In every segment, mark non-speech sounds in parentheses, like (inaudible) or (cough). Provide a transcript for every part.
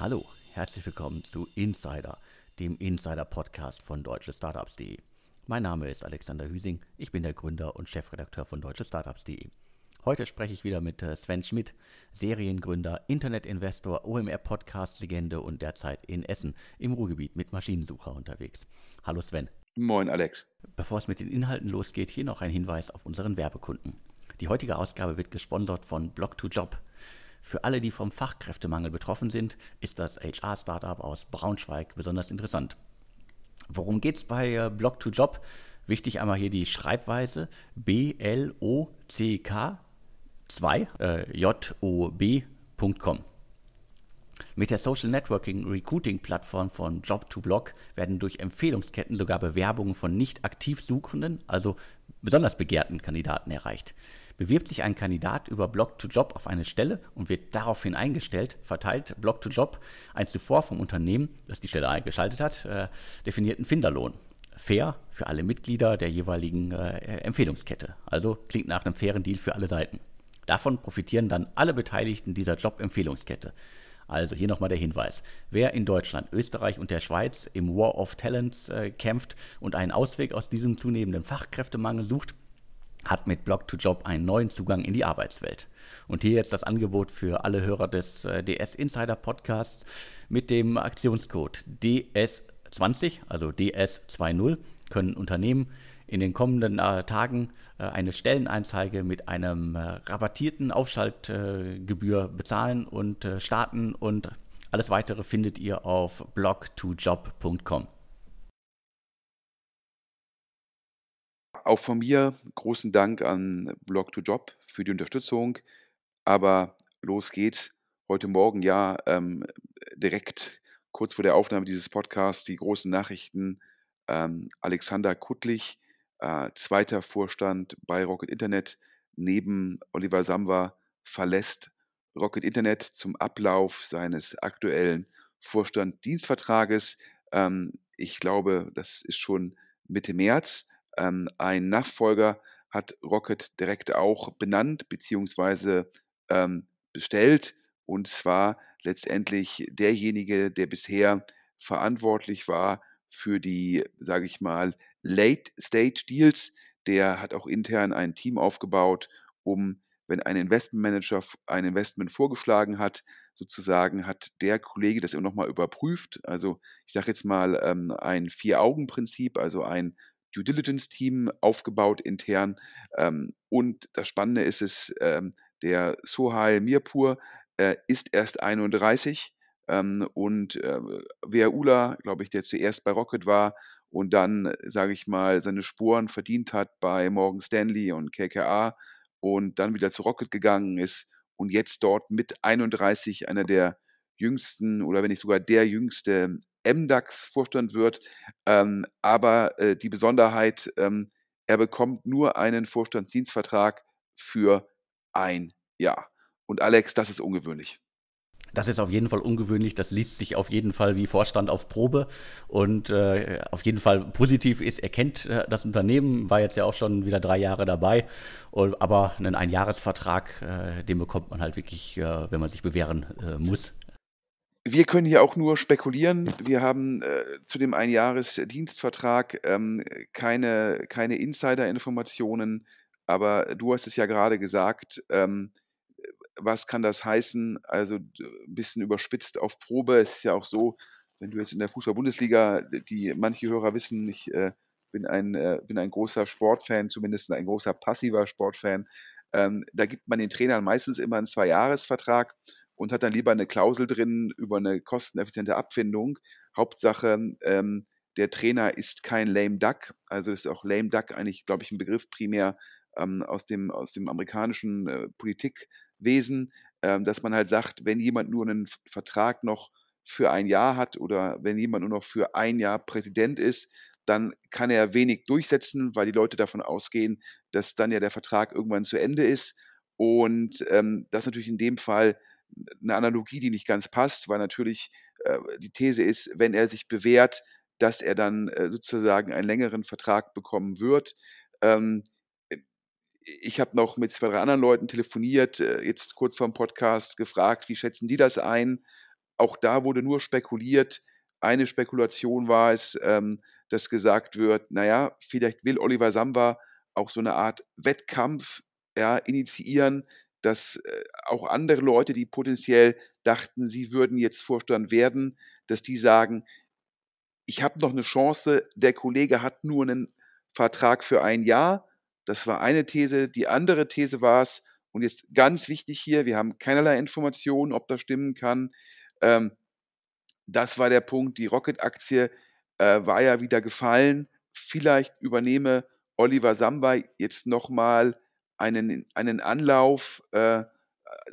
Hallo, herzlich willkommen zu Insider, dem Insider-Podcast von deutschestartups.de. Mein Name ist Alexander Hüsing, ich bin der Gründer und Chefredakteur von deutschestartups.de. Heute spreche ich wieder mit äh, Sven Schmidt, Seriengründer, Internetinvestor, OMR-Podcast-Legende und derzeit in Essen im Ruhrgebiet mit Maschinensucher unterwegs. Hallo Sven. Moin Alex. Bevor es mit den Inhalten losgeht, hier noch ein Hinweis auf unseren Werbekunden. Die heutige Ausgabe wird gesponsert von Block2Job. Für alle, die vom Fachkräftemangel betroffen sind, ist das HR-Startup aus Braunschweig besonders interessant. Worum geht es bei äh, Block2Job? Wichtig einmal hier die Schreibweise B-L-O-C-K 2 äh, job.com. Mit der Social Networking Recruiting Plattform von Job2Block werden durch Empfehlungsketten sogar Bewerbungen von nicht aktiv suchenden, also besonders begehrten Kandidaten erreicht. Bewirbt sich ein Kandidat über Block2Job auf eine Stelle und wird daraufhin eingestellt, verteilt Block2Job ein zuvor vom Unternehmen, das die Stelle eingeschaltet hat, äh, definierten Finderlohn. Fair für alle Mitglieder der jeweiligen äh, Empfehlungskette. Also klingt nach einem fairen Deal für alle Seiten. Davon profitieren dann alle Beteiligten dieser Job-Empfehlungskette. Also hier nochmal der Hinweis. Wer in Deutschland, Österreich und der Schweiz im War of Talents äh, kämpft und einen Ausweg aus diesem zunehmenden Fachkräftemangel sucht, hat mit Blog2Job einen neuen Zugang in die Arbeitswelt. Und hier jetzt das Angebot für alle Hörer des äh, DS Insider Podcasts mit dem Aktionscode DS20, also DS20, können Unternehmen in den kommenden äh, Tagen äh, eine Stellenanzeige mit einem äh, rabattierten Aufschaltgebühr äh, bezahlen und äh, starten und alles weitere findet ihr auf blog2job.com. Auch von mir großen Dank an Blog2Job für die Unterstützung. Aber los geht's. Heute Morgen ja ähm, direkt kurz vor der Aufnahme dieses Podcasts die großen Nachrichten. Ähm, Alexander Kuttlich, äh, zweiter Vorstand bei Rocket Internet, neben Oliver Samba verlässt Rocket Internet zum Ablauf seines aktuellen Vorstanddienstvertrages. Ähm, ich glaube, das ist schon Mitte März. Ähm, ein Nachfolger hat Rocket direkt auch benannt bzw. Ähm, bestellt. Und zwar letztendlich derjenige, der bisher verantwortlich war für die, sage ich mal, Late-Stage-Deals. Der hat auch intern ein Team aufgebaut, um, wenn ein Investmentmanager ein Investment vorgeschlagen hat, sozusagen hat der Kollege das immer nochmal überprüft. Also ich sage jetzt mal ähm, ein Vier-Augen-Prinzip, also ein Due Diligence-Team aufgebaut intern. Ähm, und das Spannende ist es, ähm, der Sohail Mirpur äh, ist erst 31 ähm, und äh, Ula, glaube ich, der zuerst bei Rocket war und dann, sage ich mal, seine Spuren verdient hat bei Morgan Stanley und KKA und dann wieder zu Rocket gegangen ist und jetzt dort mit 31 einer der jüngsten oder wenn nicht sogar der jüngste MDAX-Vorstand wird. Ähm, aber äh, die Besonderheit, ähm, er bekommt nur einen Vorstandsdienstvertrag für ein Jahr. Und Alex, das ist ungewöhnlich. Das ist auf jeden Fall ungewöhnlich. Das liest sich auf jeden Fall wie Vorstand auf Probe und äh, auf jeden Fall positiv ist. Er kennt äh, das Unternehmen, war jetzt ja auch schon wieder drei Jahre dabei. Und, aber einen Einjahresvertrag, äh, den bekommt man halt wirklich, äh, wenn man sich bewähren äh, muss. Wir können hier auch nur spekulieren. Wir haben äh, zu dem Einjahresdienstvertrag ähm, keine, keine Insider-Informationen, aber du hast es ja gerade gesagt. Ähm, was kann das heißen? Also ein bisschen überspitzt auf Probe. Es ist ja auch so, wenn du jetzt in der Fußball-Bundesliga, die manche Hörer wissen, ich äh, bin, ein, äh, bin ein großer Sportfan, zumindest ein großer passiver Sportfan. Ähm, da gibt man den Trainern meistens immer einen Zweijahresvertrag und hat dann lieber eine Klausel drin über eine kosteneffiziente Abfindung. Hauptsache, ähm, der Trainer ist kein lame duck. Also ist auch lame duck eigentlich, glaube ich, ein Begriff primär ähm, aus, dem, aus dem amerikanischen äh, Politikwesen, ähm, dass man halt sagt, wenn jemand nur einen Vertrag noch für ein Jahr hat oder wenn jemand nur noch für ein Jahr Präsident ist, dann kann er wenig durchsetzen, weil die Leute davon ausgehen, dass dann ja der Vertrag irgendwann zu Ende ist. Und ähm, das natürlich in dem Fall eine Analogie, die nicht ganz passt, weil natürlich äh, die These ist, wenn er sich bewährt, dass er dann äh, sozusagen einen längeren Vertrag bekommen wird. Ähm, ich habe noch mit zwei, drei anderen Leuten telefoniert, äh, jetzt kurz vor dem Podcast gefragt, wie schätzen die das ein? auch da wurde nur spekuliert. Eine Spekulation war es, ähm, dass gesagt wird, naja, vielleicht will Oliver Samba auch so eine Art Wettkampf ja, initiieren, dass äh, auch andere Leute, die potenziell dachten, sie würden jetzt Vorstand werden, dass die sagen, ich habe noch eine Chance, der Kollege hat nur einen Vertrag für ein Jahr. Das war eine These. Die andere These war es, und jetzt ganz wichtig hier, wir haben keinerlei Informationen, ob das stimmen kann. Ähm, das war der Punkt, die Rocket-Aktie äh, war ja wieder gefallen. Vielleicht übernehme Oliver Samba jetzt nochmal einen, einen Anlauf, äh,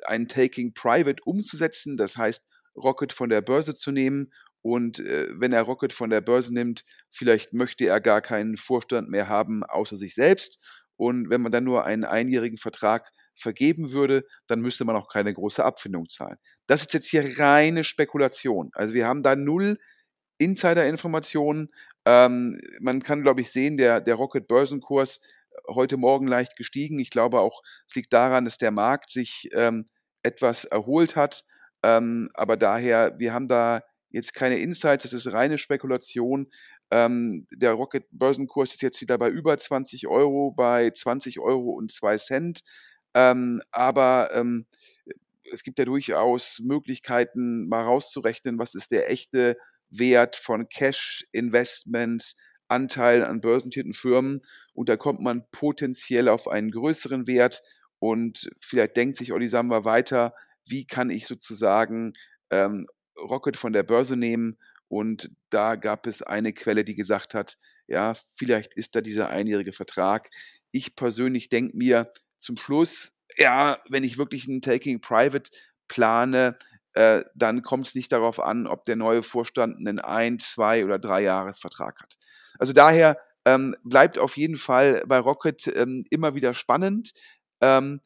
ein Taking Private umzusetzen. Das heißt, Rocket von der Börse zu nehmen. Und äh, wenn er Rocket von der Börse nimmt, vielleicht möchte er gar keinen Vorstand mehr haben, außer sich selbst. Und wenn man dann nur einen einjährigen Vertrag vergeben würde, dann müsste man auch keine große Abfindung zahlen. Das ist jetzt hier reine Spekulation. Also wir haben da null Insider-Informationen. Ähm, man kann, glaube ich, sehen, der, der Rocket-Börsenkurs heute Morgen leicht gestiegen. Ich glaube auch, es liegt daran, dass der Markt sich ähm, etwas erholt hat. Ähm, aber daher, wir haben da jetzt keine Insights, das ist reine Spekulation. Ähm, der Rocket-Börsenkurs ist jetzt wieder bei über 20 Euro, bei 20 Euro und 2 Cent. Ähm, aber ähm, es gibt ja durchaus Möglichkeiten, mal rauszurechnen, was ist der echte Wert von Cash-Investments, Anteil an börsennotierten Firmen. Und da kommt man potenziell auf einen größeren Wert. Und vielleicht denkt sich Olli Samba weiter, wie kann ich sozusagen ähm, Rocket von der Börse nehmen? Und da gab es eine Quelle, die gesagt hat, ja, vielleicht ist da dieser einjährige Vertrag. Ich persönlich denke mir zum Schluss, ja, wenn ich wirklich ein Taking Private plane, äh, dann kommt es nicht darauf an, ob der neue Vorstand einen ein, zwei oder drei Jahresvertrag hat. Also daher ähm, bleibt auf jeden Fall bei Rocket ähm, immer wieder spannend. Ähm,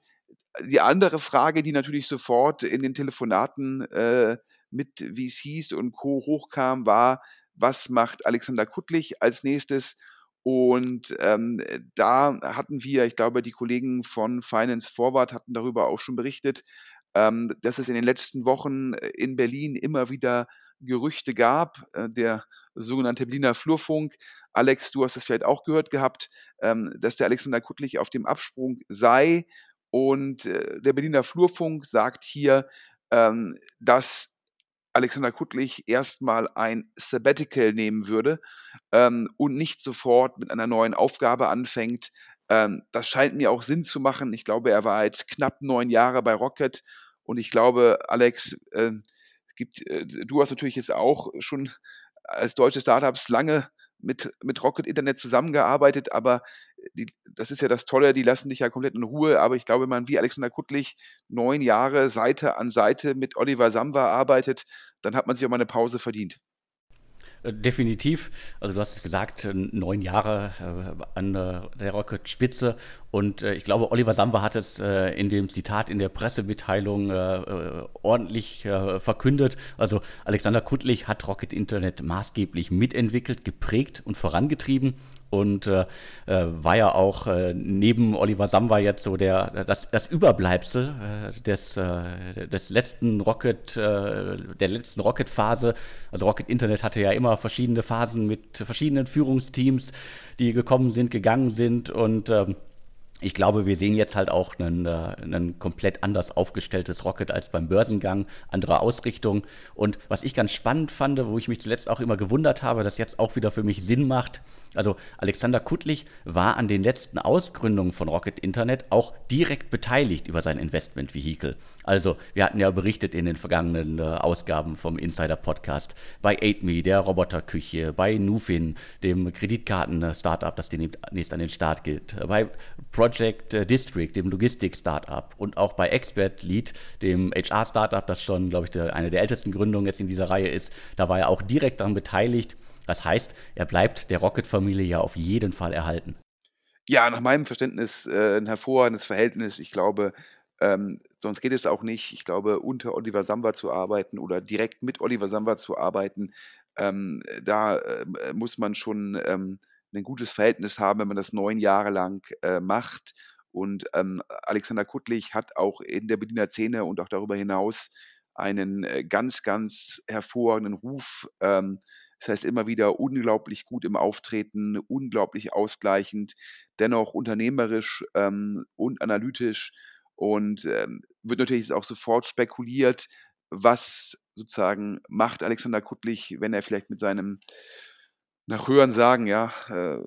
die andere Frage, die natürlich sofort in den Telefonaten äh, mit VCs und Co. hochkam, war, was macht Alexander Kuttlich als nächstes? Und ähm, da hatten wir, ich glaube, die Kollegen von Finance Forward hatten darüber auch schon berichtet, ähm, dass es in den letzten Wochen äh, in Berlin immer wieder Gerüchte gab, äh, der sogenannte Berliner Flurfunk. Alex, du hast es vielleicht auch gehört gehabt, ähm, dass der Alexander Kuttlich auf dem Absprung sei. Und äh, der Berliner Flurfunk sagt hier, ähm, dass Alexander Kuttlich erstmal ein Sabbatical nehmen würde ähm, und nicht sofort mit einer neuen Aufgabe anfängt. Ähm, das scheint mir auch Sinn zu machen. Ich glaube, er war jetzt knapp neun Jahre bei Rocket und ich glaube, Alex, äh, gibt, äh, du hast natürlich jetzt auch schon als deutsche Startups lange mit, mit Rocket Internet zusammengearbeitet, aber die, das ist ja das Tolle, die lassen dich ja komplett in Ruhe. Aber ich glaube, wenn man wie Alexander Kuttlich neun Jahre Seite an Seite mit Oliver Samba arbeitet, dann hat man sich auch mal eine Pause verdient. Äh, definitiv. Also du hast es gesagt, äh, neun Jahre äh, an der Rocket-Spitze. Und ich glaube, Oliver Samba hat es in dem Zitat in der Pressemitteilung ordentlich verkündet. Also Alexander Kuttlich hat Rocket Internet maßgeblich mitentwickelt, geprägt und vorangetrieben und äh, war ja auch äh, neben Oliver Samba jetzt so der das, das Überbleibsel äh, des, äh, des letzten Rocket äh, der letzten Rocket Phase also Rocket Internet hatte ja immer verschiedene Phasen mit verschiedenen Führungsteams die gekommen sind gegangen sind. Und ähm, ich glaube, wir sehen jetzt halt auch ein, äh, komplett anders aufgestelltes Rocket als beim Börsengang, andere Ausrichtung. Und was ich ganz spannend fand, wo ich mich zuletzt auch immer gewundert habe, das jetzt auch wieder für mich Sinn macht, also Alexander Kuttlich war an den letzten Ausgründungen von Rocket Internet auch direkt beteiligt über sein Investmentvehikel. Also wir hatten ja berichtet in den vergangenen äh, Ausgaben vom Insider Podcast bei 8Me, der Roboterküche, bei Nufin, dem Kreditkarten-Startup, das demnächst an den Start geht, bei Project äh, District, dem Logistik-Startup und auch bei Expert Lead, dem HR-Startup, das schon, glaube ich, eine der ältesten Gründungen jetzt in dieser Reihe ist. Da war er auch direkt daran beteiligt. Das heißt, er bleibt der Rocket-Familie ja auf jeden Fall erhalten. Ja, nach meinem Verständnis äh, ein hervorragendes Verhältnis. Ich glaube, ähm, sonst geht es auch nicht. Ich glaube, unter Oliver Samba zu arbeiten oder direkt mit Oliver Samba zu arbeiten, ähm, da äh, muss man schon ähm, ein gutes Verhältnis haben, wenn man das neun Jahre lang äh, macht. Und ähm, Alexander Kuttlich hat auch in der Berliner Szene und auch darüber hinaus einen äh, ganz, ganz hervorragenden Ruf. Ähm, das heißt immer wieder unglaublich gut im Auftreten, unglaublich ausgleichend, dennoch unternehmerisch ähm, und analytisch und ähm, wird natürlich auch sofort spekuliert, was sozusagen macht Alexander Kuttlich, wenn er vielleicht mit seinem nach Hören sagen, ja, äh,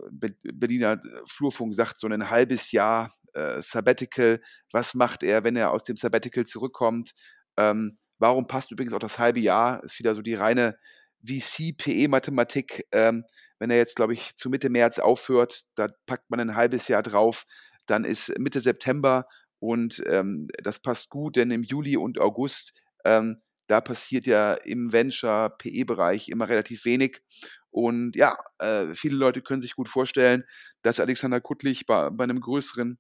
Berliner Flurfunk sagt so ein halbes Jahr äh, Sabbatical, was macht er, wenn er aus dem Sabbatical zurückkommt? Ähm, warum passt übrigens auch das halbe Jahr? Ist wieder so die reine VC-PE-Mathematik. Ähm, wenn er jetzt, glaube ich, zu Mitte März aufhört, da packt man ein halbes Jahr drauf, dann ist Mitte September und ähm, das passt gut, denn im Juli und August, ähm, da passiert ja im Venture-PE-Bereich immer relativ wenig. Und ja, äh, viele Leute können sich gut vorstellen, dass Alexander Kuttlich bei, bei einem größeren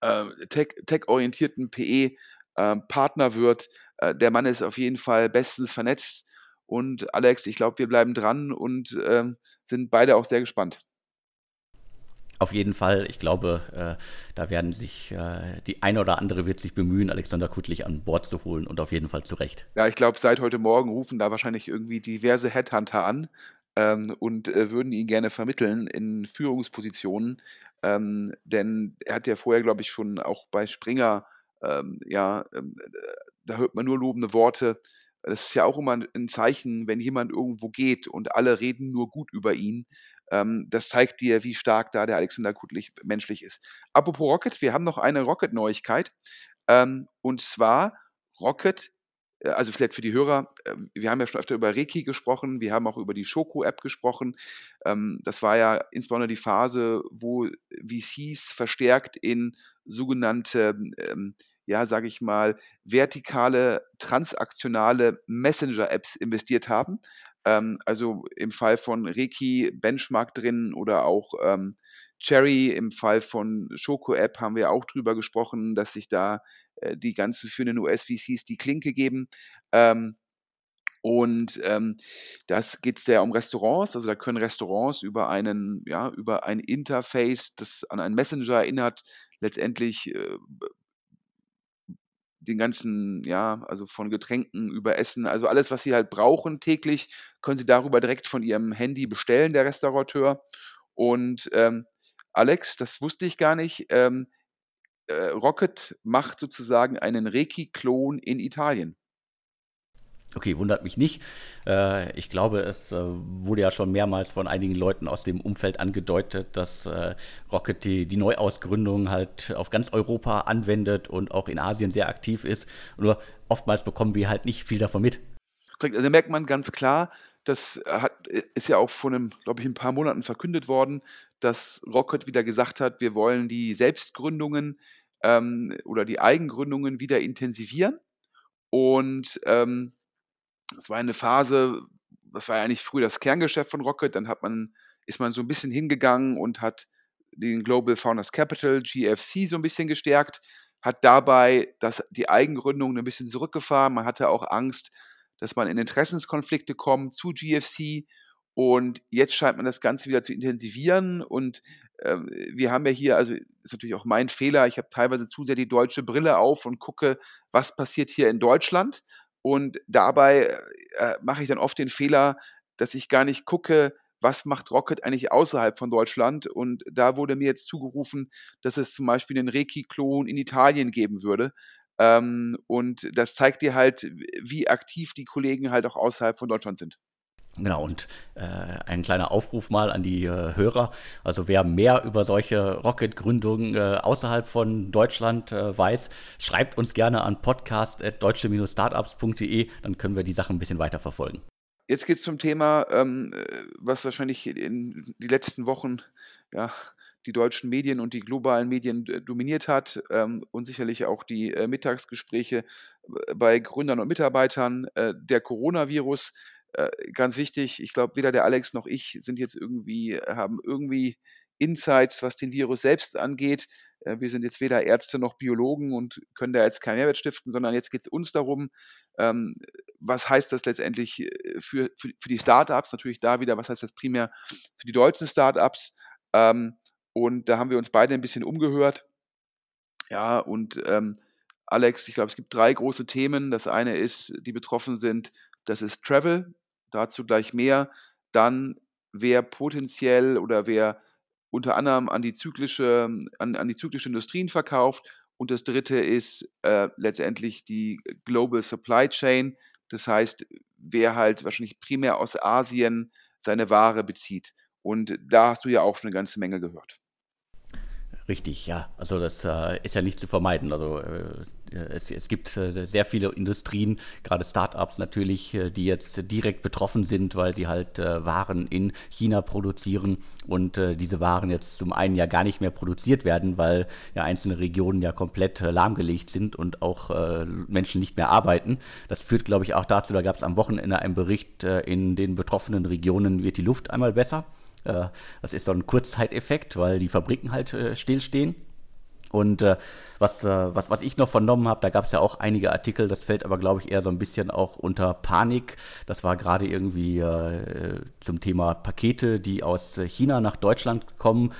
äh, tech-orientierten PE-Partner äh, wird. Äh, der Mann ist auf jeden Fall bestens vernetzt. Und Alex, ich glaube, wir bleiben dran und ähm, sind beide auch sehr gespannt. Auf jeden Fall, ich glaube, äh, da werden sich äh, die eine oder andere wird sich bemühen, Alexander Kuttlich an Bord zu holen und auf jeden Fall zurecht. Ja, ich glaube, seit heute Morgen rufen da wahrscheinlich irgendwie diverse Headhunter an ähm, und äh, würden ihn gerne vermitteln in Führungspositionen. Ähm, denn er hat ja vorher, glaube ich, schon auch bei Springer, ähm, ja, ähm, äh, da hört man nur lobende Worte. Das ist ja auch immer ein Zeichen, wenn jemand irgendwo geht und alle reden nur gut über ihn. Ähm, das zeigt dir, wie stark da der Alexander Kutlich menschlich ist. Apropos Rocket, wir haben noch eine Rocket-Neuigkeit. Ähm, und zwar Rocket äh, also vielleicht für die Hörer, ähm, wir haben ja schon öfter über Reiki gesprochen, wir haben auch über die Schoko-App gesprochen. Ähm, das war ja insbesondere die Phase, wo VCs verstärkt in sogenannte, ähm, ja, sage ich mal, vertikale, transaktionale Messenger-Apps investiert haben. also im Fall von Reiki Benchmark drin oder auch Cherry, im Fall von Schoko-App haben wir auch drüber gesprochen, dass sich da äh, die ganzen führenden US-VCs die Klinke geben. Ähm, und ähm, das geht sehr um Restaurants. Also da können Restaurants über einen, ja, über ein Interface, das an einen Messenger erinnert, letztendlich äh, den ganzen, ja, also von Getränken über Essen, also alles, was sie halt brauchen täglich, können sie darüber direkt von ihrem Handy bestellen, der Restaurateur. Und ähm, Alex, das wusste ich gar nicht, ähm, äh, Rocket macht sozusagen einen Reiki-Klon in Italien. Okay, wundert mich nicht. Äh, ich glaube, es äh, wurde ja schon mehrmals von einigen Leuten aus dem Umfeld angedeutet, dass äh, Rocket die, die, Neuausgründung halt auf ganz Europa anwendet und auch in Asien sehr aktiv ist. Nur oftmals bekommen wir halt nicht viel davon mit. Also da merkt man ganz klar, das hat, ist ja auch vor einem, glaube ich, ein paar Monaten verkündet worden, dass Rocket wieder gesagt hat, wir wollen die Selbstgründungen ähm, oder die Eigengründungen wieder intensivieren. Und ähm, das war eine Phase, das war ja eigentlich früher das Kerngeschäft von Rocket, dann hat man, ist man so ein bisschen hingegangen und hat den Global Founders Capital, GFC, so ein bisschen gestärkt, hat dabei das, die Eigengründung ein bisschen zurückgefahren. Man hatte auch Angst, dass man in Interessenskonflikte kommt zu GFC und jetzt scheint man das Ganze wieder zu intensivieren. Und äh, wir haben ja hier, also ist natürlich auch mein Fehler, ich habe teilweise zu sehr die deutsche Brille auf und gucke, was passiert hier in Deutschland. Und dabei äh, mache ich dann oft den Fehler, dass ich gar nicht gucke, was macht Rocket eigentlich außerhalb von Deutschland. Und da wurde mir jetzt zugerufen, dass es zum Beispiel einen Reiki-Klon in Italien geben würde. Ähm, und das zeigt dir halt, wie aktiv die Kollegen halt auch außerhalb von Deutschland sind. Genau, und äh, ein kleiner Aufruf mal an die äh, Hörer. Also wer mehr über solche Rocket-Gründungen äh, außerhalb von Deutschland äh, weiß, schreibt uns gerne an podcast.deutsche-startups.de, dann können wir die Sachen ein bisschen weiter verfolgen. Jetzt geht es zum Thema, ähm, äh, was wahrscheinlich in die letzten Wochen ja, die deutschen Medien und die globalen Medien äh, dominiert hat ähm, und sicherlich auch die Mittagsgespräche bei Gründern und Mitarbeitern. der Coronavirus äh, ganz wichtig, ich glaube, weder der Alex noch ich sind jetzt irgendwie, haben irgendwie Insights, was den Virus selbst angeht. Äh, wir sind jetzt weder Ärzte noch Biologen und können da jetzt keinen Mehrwert stiften, sondern jetzt geht es uns darum, ähm, was heißt das letztendlich äh, für, für, für die Startups, natürlich da wieder, was heißt das primär für die deutschen Startups. Ähm, und da haben wir uns beide ein bisschen umgehört. Ja, und ähm, Alex, ich glaube, es gibt drei große Themen. Das eine ist, die betroffen sind, das ist Travel, dazu gleich mehr. Dann, wer potenziell oder wer unter anderem an die zyklische, an, an die zyklische Industrien verkauft. Und das dritte ist äh, letztendlich die Global Supply Chain. Das heißt, wer halt wahrscheinlich primär aus Asien seine Ware bezieht. Und da hast du ja auch schon eine ganze Menge gehört. Richtig, ja. Also das äh, ist ja nicht zu vermeiden. Also äh, es, es, gibt äh, sehr viele Industrien, gerade Startups natürlich, äh, die jetzt direkt betroffen sind, weil sie halt äh, Waren in China produzieren und äh, diese Waren jetzt zum einen ja gar nicht mehr produziert werden, weil ja einzelne Regionen ja komplett lahmgelegt sind und auch Menschen nicht mehr arbeiten. Das führt, glaube ich, auch dazu, da gab es am Wochenende einen Bericht, in den betroffenen Regionen wird die Luft einmal besser. Äh, das ist so ein Kurzzeiteffekt, weil die Fabriken halt äh, stillstehen. Und äh, was, äh, was, was ich noch vernommen habe, da gab es ja auch einige Artikel, das fällt aber, glaube ich, eher so ein bisschen auch unter Panik. Das war gerade irgendwie äh, zum Thema Pakete, die aus China nach Deutschland kommen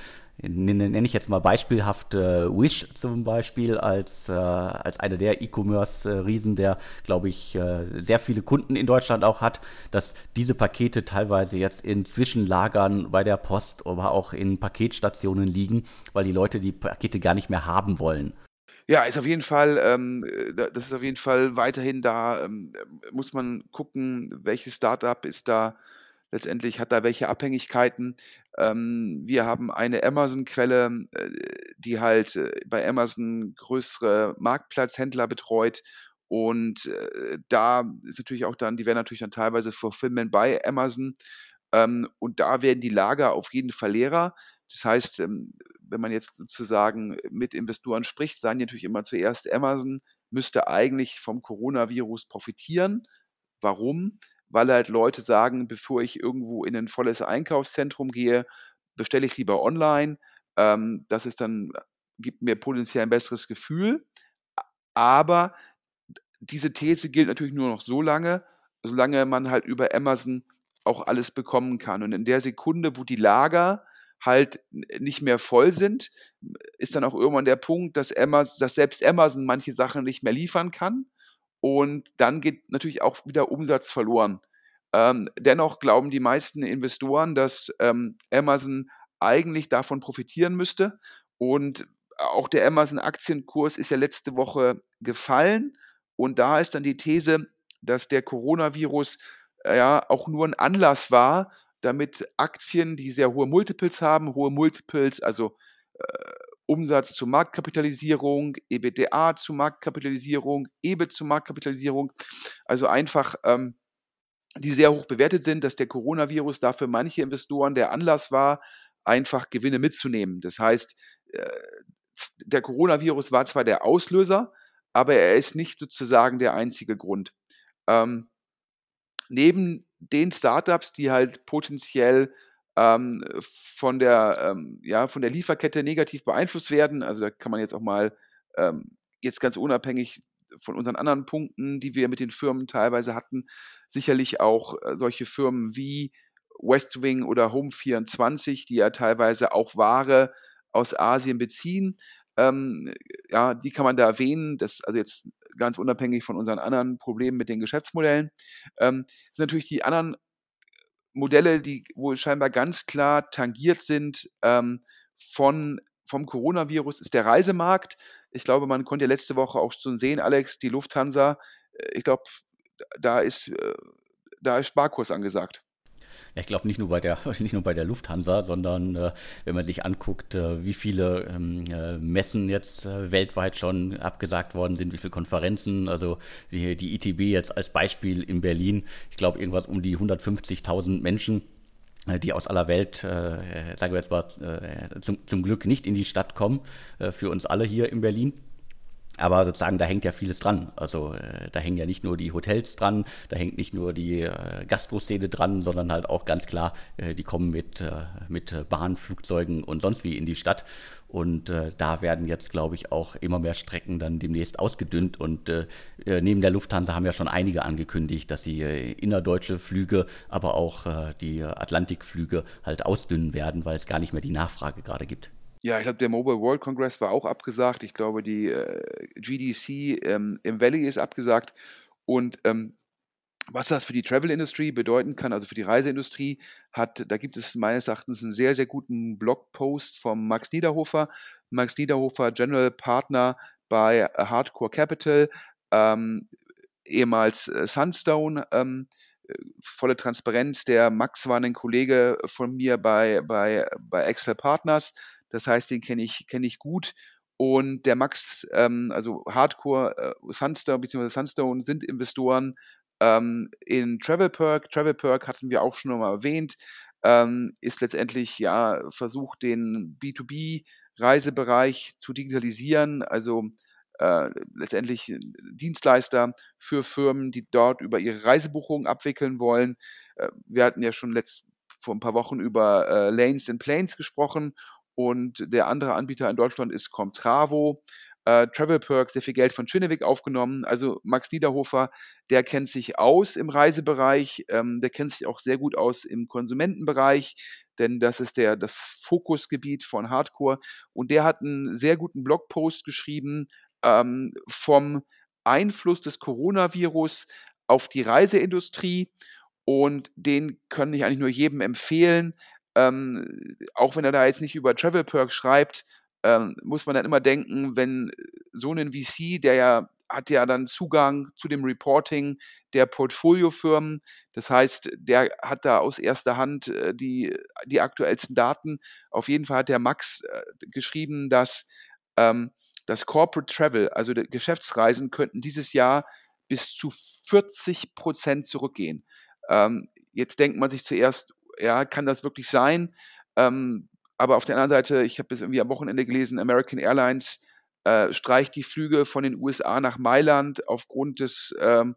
nenne ich jetzt mal beispielhaft äh, Wish zum Beispiel als, äh, als einer der E-Commerce-Riesen, der, glaube ich, äh, sehr viele Kunden in Deutschland auch hat, dass diese Pakete teilweise jetzt in Zwischenlagern bei der Post, aber auch in Paketstationen liegen, weil die Leute die Pakete gar nicht mehr haben wollen. Ja, ist auf jeden Fall, ähm, das ist auf jeden Fall weiterhin da, ähm, muss man gucken, welches Startup ist da letztendlich, hat da welche Abhängigkeiten. Ähm, wir haben eine Amazon-Quelle, äh, die halt äh, bei Amazon größere Marktplatzhändler betreut. Und äh, da ist natürlich auch dann, die werden natürlich dann teilweise Fulfillment bei Amazon. Ähm, und da werden die Lager auf jeden Fall leerer. Das heißt, ähm, wenn man jetzt sozusagen mit Investoren spricht, sagen die natürlich immer zuerst, Amazon müsste eigentlich vom Coronavirus profitieren. Warum? Weil halt Leute sagen, bevor ich irgendwo in ein volles Einkaufszentrum gehe, bestelle ich lieber online. Ähm, das ist dann, gibt mir potenziell ein besseres Gefühl. Aber diese These gilt natürlich nur noch so lange, solange man halt über Amazon auch alles bekommen kann. Und in der Sekunde, wo die Lager halt nicht mehr voll sind, ist dann auch irgendwann der Punkt, dass, Amazon, dass selbst Amazon manche Sachen nicht mehr liefern kann. Und dann geht natürlich auch wieder Umsatz verloren. Ähm, dennoch glauben die meisten Investoren, dass ähm, Amazon eigentlich davon profitieren müsste. Und auch der Amazon-Aktienkurs ist ja letzte Woche gefallen. Und da ist dann die These, dass der Coronavirus äh, ja auch nur ein Anlass war, damit Aktien, die sehr hohe Multiples haben, hohe Multiples, also äh, Umsatz zur Marktkapitalisierung, EBITDA zur Marktkapitalisierung, EBIT zur Marktkapitalisierung, also einfach, ähm, die sehr hoch bewertet sind, dass der Coronavirus dafür manche Investoren der Anlass war, einfach Gewinne mitzunehmen. Das heißt, äh, der Coronavirus war zwar der Auslöser, aber er ist nicht sozusagen der einzige Grund. Ähm, neben den Startups, die halt potenziell ähm, von, der, ähm, ja, von der Lieferkette negativ beeinflusst werden. Also da kann man jetzt auch mal ähm, jetzt ganz unabhängig von unseren anderen Punkten, die wir mit den Firmen teilweise hatten, sicherlich auch äh, solche Firmen wie Westwing oder Home24, die ja teilweise auch Ware aus Asien beziehen. Ähm, ja, die kann man da erwähnen. Das also jetzt ganz unabhängig von unseren anderen Problemen mit den Geschäftsmodellen. Ähm, sind natürlich die anderen Modelle, die wohl scheinbar ganz klar tangiert sind ähm, von, vom Coronavirus, ist der Reisemarkt. Ich glaube, man konnte ja letzte Woche auch schon sehen, Alex, die Lufthansa, äh, ich glaube, da ist, äh, da ist Sparkurs angesagt. Ich glaube nicht nur bei der (laughs) nicht nur bei der Lufthansa, sondern äh, wenn man sich anguckt, äh, wie viele ähm, äh, Messen jetzt äh, weltweit schon abgesagt worden sind, wie viele Konferenzen, also die, die ITB jetzt als Beispiel in Berlin, ich glaube irgendwas um die 150.000 Menschen äh, die aus aller Welt, äh, sagen wir jetzt mal, zum, zum Glück nicht in die Stadt kommen, für uns alle hier in Berlin. Aber sozusagen, da hängt ja vieles dran. Also äh, da hängen ja nicht nur die Hotels dran, da hängt nicht nur die äh, Gastroszene dran, sondern halt auch ganz klar, äh, die kommen mit, äh, mit Bahn, Flugzeugen und sonst wie in die Stadt. Und da werden jetzt, glaube ich, auch immer mehr Strecken dann demnächst ausgedünnt. Und neben der Lufthansa haben ja schon einige angekündigt, dass sie innerdeutsche Flüge, aber auch die Atlantikflüge halt ausdünnen werden, weil es gar nicht mehr die Nachfrage gerade gibt. Ja, ich glaube, der Mobile World Congress war auch abgesagt. Ich glaube, die äh, GDC ähm, im Valley ist abgesagt. Und ähm, was das für die Travel Industry bedeuten kann, also für die Reiseindustrie, hat, da gibt es meines Erachtens einen sehr, sehr guten Blogpost vom Max Niederhofer. Max Niederhofer, General Partner bei Hardcore Capital, ähm, ehemals äh, Sunstone. Ähm, äh, volle Transparenz, der Max war ein Kollege von mir bei, bei, bei Excel Partners. Das heißt, den kenne ich, kenn ich gut. Und der Max, ähm, also Hardcore, äh, Sunstone bzw. Sunstone sind Investoren ähm, in Travelperk, Travelperk hatten wir auch schon mal erwähnt, ähm, ist letztendlich ja versucht, den B2B-Reisebereich zu digitalisieren, also äh, letztendlich Dienstleister für Firmen, die dort über ihre Reisebuchungen abwickeln wollen. Äh, wir hatten ja schon letzt, vor ein paar Wochen über äh, Lanes and Planes gesprochen und der andere Anbieter in Deutschland ist Comtravo äh, Travel Perks, sehr viel Geld von Schönewick aufgenommen. Also Max Niederhofer, der kennt sich aus im Reisebereich, ähm, der kennt sich auch sehr gut aus im Konsumentenbereich, denn das ist der, das Fokusgebiet von Hardcore. Und der hat einen sehr guten Blogpost geschrieben ähm, vom Einfluss des Coronavirus auf die Reiseindustrie. Und den kann ich eigentlich nur jedem empfehlen. Ähm, auch wenn er da jetzt nicht über Travel Perks schreibt, ähm, muss man dann immer denken, wenn so ein VC, der ja hat ja dann Zugang zu dem Reporting der Portfoliofirmen. Das heißt, der hat da aus erster Hand äh, die, die aktuellsten Daten. Auf jeden Fall hat der Max äh, geschrieben, dass ähm, das Corporate Travel, also Geschäftsreisen, könnten dieses Jahr bis zu 40 Prozent zurückgehen. Ähm, jetzt denkt man sich zuerst, ja, kann das wirklich sein? Ähm, aber auf der anderen Seite, ich habe es irgendwie am Wochenende gelesen, American Airlines äh, streicht die Flüge von den USA nach Mailand aufgrund des ähm,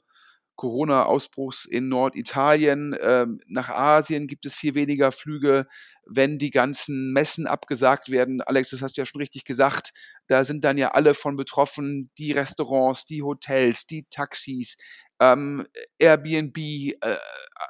Corona-Ausbruchs in Norditalien. Ähm, nach Asien gibt es viel weniger Flüge, wenn die ganzen Messen abgesagt werden. Alex, das hast du ja schon richtig gesagt. Da sind dann ja alle von betroffen, die Restaurants, die Hotels, die Taxis, ähm, Airbnb, äh,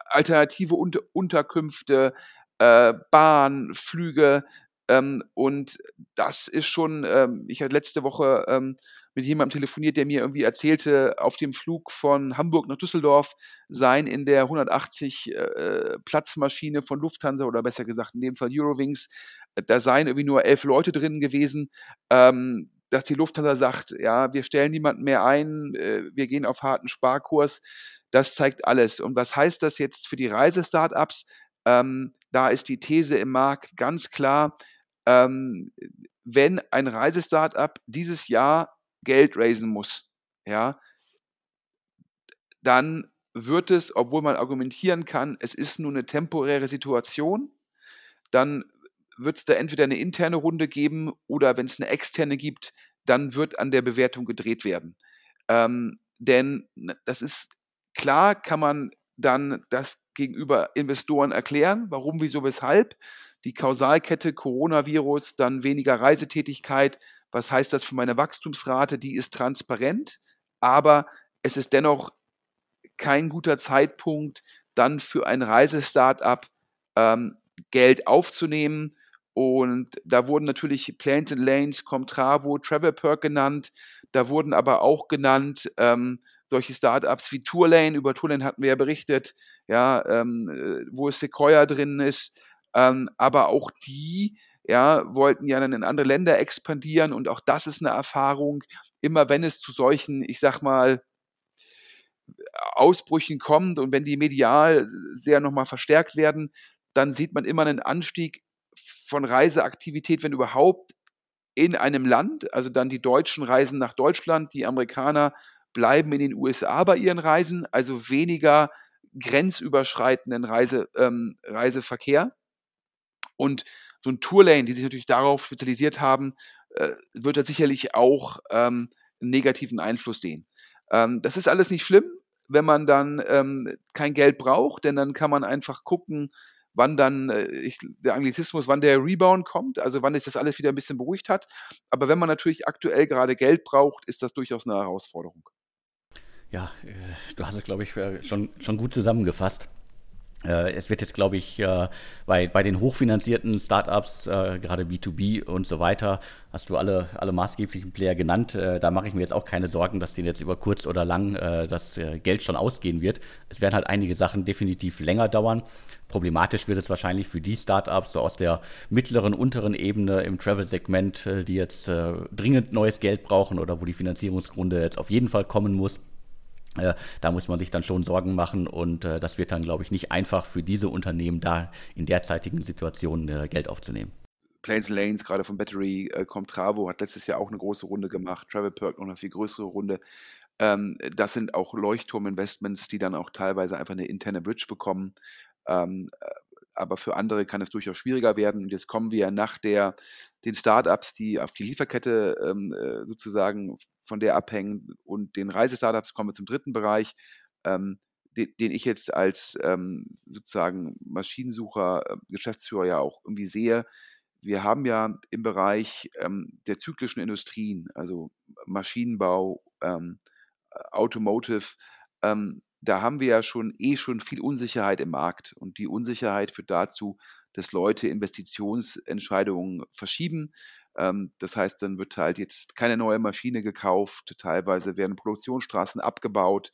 alternative Unter Unterkünfte, äh, Bahn, Flüge. Ähm, und das ist schon, ähm, ich hatte letzte Woche ähm, mit jemandem telefoniert, der mir irgendwie erzählte, auf dem Flug von Hamburg nach Düsseldorf seien in der 180 äh, Platzmaschine von Lufthansa oder besser gesagt in dem Fall Eurowings, äh, da seien irgendwie nur elf Leute drin gewesen. Ähm, dass die Lufthansa sagt, ja, wir stellen niemanden mehr ein, äh, wir gehen auf harten Sparkurs, das zeigt alles. Und was heißt das jetzt für die Reisestartups? Ähm, da ist die These im Markt ganz klar, ähm, wenn ein Reisestartup dieses Jahr Geld raisen muss, ja, dann wird es, obwohl man argumentieren kann, es ist nur eine temporäre Situation, dann wird es da entweder eine interne Runde geben oder wenn es eine externe gibt, dann wird an der Bewertung gedreht werden. Ähm, denn das ist klar, kann man dann das gegenüber Investoren erklären, warum, wieso, weshalb. Die Kausalkette Coronavirus, dann weniger Reisetätigkeit. Was heißt das für meine Wachstumsrate? Die ist transparent, aber es ist dennoch kein guter Zeitpunkt, dann für ein Reisestartup ähm, Geld aufzunehmen. Und da wurden natürlich Planes and Lanes, Comtravo, Travel Perk genannt. Da wurden aber auch genannt ähm, solche Startups wie Tourlane. Über Tourlane hatten wir ja berichtet, ja, ähm, äh, wo Sequoia drin ist. Ähm, aber auch die ja, wollten ja dann in andere Länder expandieren und auch das ist eine Erfahrung. Immer wenn es zu solchen, ich sag mal, Ausbrüchen kommt und wenn die medial sehr nochmal verstärkt werden, dann sieht man immer einen Anstieg von Reiseaktivität, wenn überhaupt, in einem Land. Also dann die Deutschen reisen nach Deutschland, die Amerikaner bleiben in den USA bei ihren Reisen, also weniger grenzüberschreitenden Reise, ähm, Reiseverkehr. Und so ein Tourlane, die sich natürlich darauf spezialisiert haben, äh, wird da sicherlich auch ähm, einen negativen Einfluss sehen. Ähm, das ist alles nicht schlimm, wenn man dann ähm, kein Geld braucht, denn dann kann man einfach gucken, wann dann äh, ich, der Anglizismus, wann der Rebound kommt, also wann sich das alles wieder ein bisschen beruhigt hat. Aber wenn man natürlich aktuell gerade Geld braucht, ist das durchaus eine Herausforderung. Ja, äh, du hast es, glaube ich, schon, schon gut zusammengefasst. Äh, es wird jetzt, glaube ich, äh, bei, bei den hochfinanzierten Startups, äh, gerade B2B und so weiter, hast du alle, alle maßgeblichen Player genannt. Da mache ich mir jetzt auch keine Sorgen, dass denen jetzt über kurz oder lang das Geld schon ausgehen wird. Es werden halt einige Sachen definitiv länger dauern. Problematisch wird es wahrscheinlich für die Startups so aus der mittleren, unteren Ebene im Travel-Segment, die jetzt dringend neues Geld brauchen oder wo die Finanzierungsrunde jetzt auf jeden Fall kommen muss. Äh, da muss man sich dann schon Sorgen machen und äh, das wird dann, glaube ich, nicht einfach für diese Unternehmen da in derzeitigen Situationen äh, Geld aufzunehmen. Planes Lanes, gerade von Battery, äh, Comtravo hat letztes Jahr auch eine große Runde gemacht, Travel Perk noch eine viel größere Runde. Ähm, das sind auch Leuchtturm-Investments, die dann auch teilweise einfach eine interne Bridge bekommen. Ähm, äh, aber für andere kann es durchaus schwieriger werden. Und jetzt kommen wir nach der, den Startups, die auf die Lieferkette ähm, äh, sozusagen von der abhängen und den Reisestartups kommen wir zum dritten Bereich, ähm, den, den, ich jetzt als ähm, sozusagen Maschinensucher, äh, Geschäftsführer ja auch irgendwie sehe. Wir haben ja im Bereich ähm, der zyklischen Industrien, also Maschinenbau, ähm, Automotive, ähm, da haben wir ja schon eh schon viel Unsicherheit im Markt und die Unsicherheit führt dazu, dass Leute Investitionsentscheidungen verschieben. Ähm, das heißt, dann wird halt jetzt keine neue Maschine gekauft, teilweise werden Produktionsstraßen abgebaut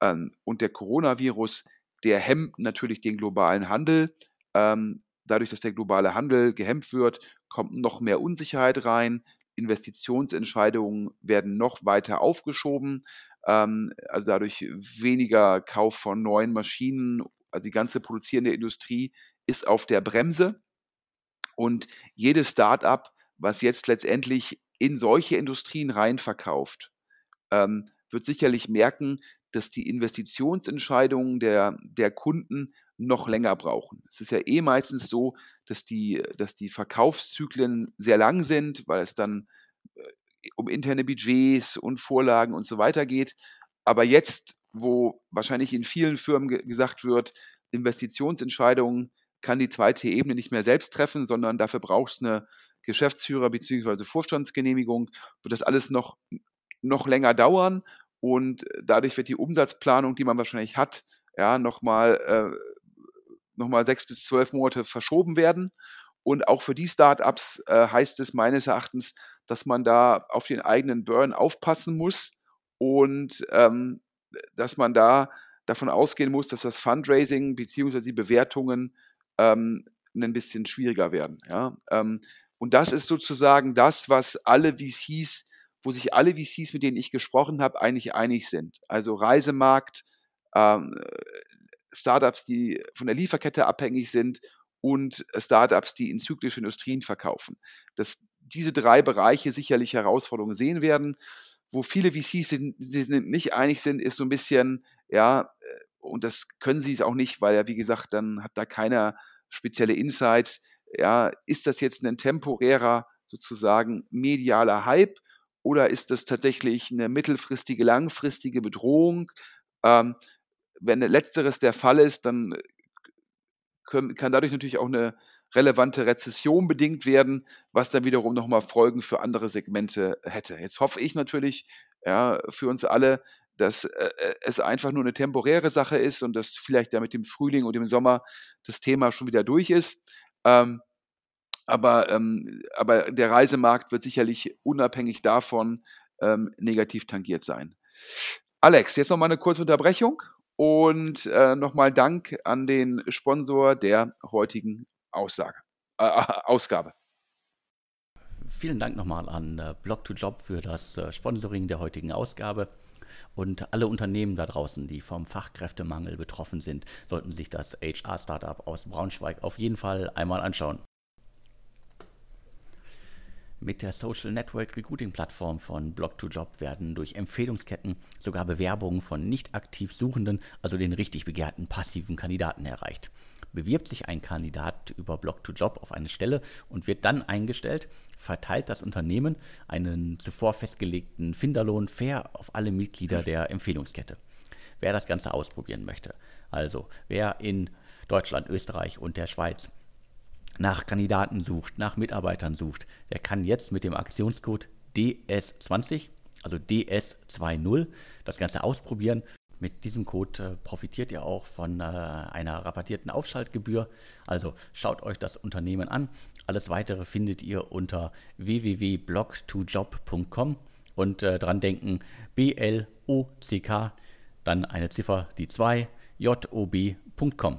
ähm, und der Coronavirus, der hemmt natürlich den globalen Handel. Ähm, dadurch, dass der globale Handel gehemmt wird, kommt noch mehr Unsicherheit rein. Investitionsentscheidungen werden noch weiter aufgeschoben. Also dadurch weniger Kauf von neuen Maschinen. Also die ganze produzierende Industrie ist auf der Bremse. Und jedes Start-up, was jetzt letztendlich in solche Industrien rein verkauft, ähm, wird sicherlich merken, dass die Investitionsentscheidungen der, der Kunden noch länger brauchen. Es ist ja eh meistens so, dass die, dass die Verkaufszyklen sehr lang sind, weil es dann äh, um interne Budgets und Vorlagen und so weiter geht. Aber jetzt, wo wahrscheinlich in vielen Firmen ge gesagt wird, Investitionsentscheidungen kann die zweite Ebene nicht mehr selbst treffen, sondern dafür braucht es eine Geschäftsführer- bzw. Vorstandsgenehmigung, wird das alles noch, noch länger dauern und dadurch wird die Umsatzplanung, die man wahrscheinlich hat, ja, nochmal äh, noch sechs bis zwölf Monate verschoben werden. Und auch für die Startups äh, heißt es meines Erachtens, dass man da auf den eigenen Burn aufpassen muss und ähm, dass man da davon ausgehen muss, dass das Fundraising bzw. die Bewertungen ähm, ein bisschen schwieriger werden. Ja? Ähm, und das ist sozusagen das, was alle VCs, wo sich alle VCs, mit denen ich gesprochen habe, eigentlich einig sind. Also Reisemarkt, ähm, Startups, die von der Lieferkette abhängig sind und Startups, die in zyklische Industrien verkaufen. Das, diese drei Bereiche sicherlich Herausforderungen sehen werden. Wo viele VCs sind nicht einig sind, ist so ein bisschen, ja, äh, und das können sie es auch nicht, weil ja, wie gesagt, dann hat da keiner spezielle Insights. Ja, ist das jetzt ein temporärer, sozusagen medialer Hype oder ist das tatsächlich eine mittelfristige, langfristige Bedrohung? Ähm, wenn letzteres der Fall ist, dann können, kann dadurch natürlich auch eine relevante Rezession bedingt werden, was dann wiederum nochmal Folgen für andere Segmente hätte. Jetzt hoffe ich natürlich ja, für uns alle, dass äh, äh, es einfach nur eine temporäre Sache ist und dass vielleicht ja mit dem Frühling und dem Sommer das Thema schon wieder durch ist. Ähm, aber, ähm, aber der Reisemarkt wird sicherlich unabhängig davon ähm, negativ tangiert sein. Alex, jetzt nochmal eine kurze Unterbrechung und äh, nochmal Dank an den Sponsor der heutigen Aussage, äh, Ausgabe. Vielen Dank nochmal an äh, Blog2Job für das äh, Sponsoring der heutigen Ausgabe. Und alle Unternehmen da draußen, die vom Fachkräftemangel betroffen sind, sollten sich das HR-Startup aus Braunschweig auf jeden Fall einmal anschauen. Mit der Social Network Recruiting Plattform von Blog2Job werden durch Empfehlungsketten sogar Bewerbungen von nicht aktiv Suchenden, also den richtig begehrten passiven Kandidaten erreicht. Bewirbt sich ein Kandidat über Blog2Job auf eine Stelle und wird dann eingestellt, verteilt das Unternehmen einen zuvor festgelegten Finderlohn fair auf alle Mitglieder der Empfehlungskette. Wer das Ganze ausprobieren möchte, also wer in Deutschland, Österreich und der Schweiz nach Kandidaten sucht, nach Mitarbeitern sucht, der kann jetzt mit dem Aktionscode DS20, also DS20, das Ganze ausprobieren. Mit diesem Code äh, profitiert ihr auch von äh, einer rabattierten Aufschaltgebühr. Also schaut euch das Unternehmen an. Alles weitere findet ihr unter www.blog2job.com und äh, dran denken B-L-O-C-K, dann eine Ziffer, die 2, job.com.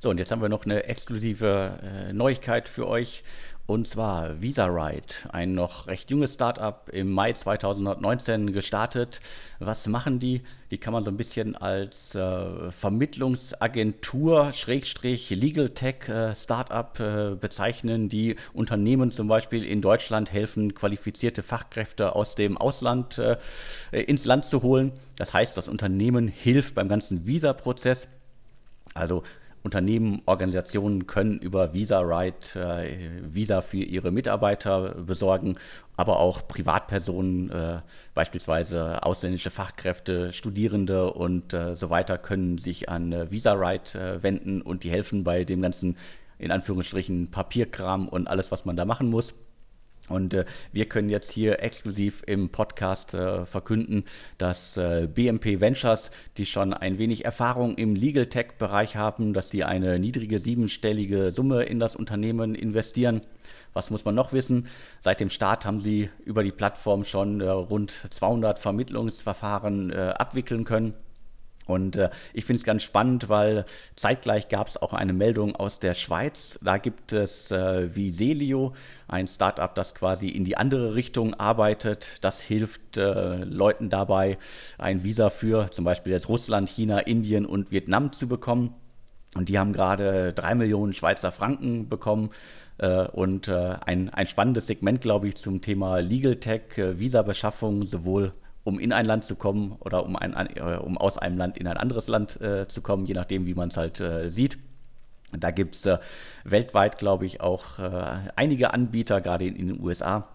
So, und jetzt haben wir noch eine exklusive äh, Neuigkeit für euch. Und zwar VisaRide, ein noch recht junges Startup im Mai 2019 gestartet. Was machen die? Die kann man so ein bisschen als äh, Vermittlungsagentur, Schrägstrich, Legal Tech äh, Startup äh, bezeichnen, die Unternehmen zum Beispiel in Deutschland helfen, qualifizierte Fachkräfte aus dem Ausland äh, ins Land zu holen. Das heißt, das Unternehmen hilft beim ganzen Visa-Prozess. Also Unternehmen, Organisationen können über VisaRide äh, Visa für ihre Mitarbeiter besorgen, aber auch Privatpersonen, äh, beispielsweise ausländische Fachkräfte, Studierende und äh, so weiter, können sich an äh, VisaRide äh, wenden und die helfen bei dem ganzen, in Anführungsstrichen, Papierkram und alles, was man da machen muss. Und äh, wir können jetzt hier exklusiv im Podcast äh, verkünden, dass äh, BMP Ventures, die schon ein wenig Erfahrung im Legal Tech-Bereich haben, dass die eine niedrige siebenstellige Summe in das Unternehmen investieren. Was muss man noch wissen? Seit dem Start haben sie über die Plattform schon äh, rund 200 Vermittlungsverfahren äh, abwickeln können. Und äh, ich finde es ganz spannend, weil zeitgleich gab es auch eine Meldung aus der Schweiz. Da gibt es äh, Viselio, ein Startup, das quasi in die andere Richtung arbeitet. Das hilft äh, Leuten dabei, ein Visa für zum Beispiel jetzt Russland, China, Indien und Vietnam zu bekommen. Und die haben gerade drei Millionen Schweizer Franken bekommen. Äh, und äh, ein, ein spannendes Segment, glaube ich, zum Thema Legal Tech, äh, Visabeschaffung, sowohl um in ein Land zu kommen oder um, ein, äh, um aus einem Land in ein anderes Land äh, zu kommen, je nachdem, wie man es halt äh, sieht. Da gibt es äh, weltweit, glaube ich, auch äh, einige Anbieter, gerade in, in, den USA.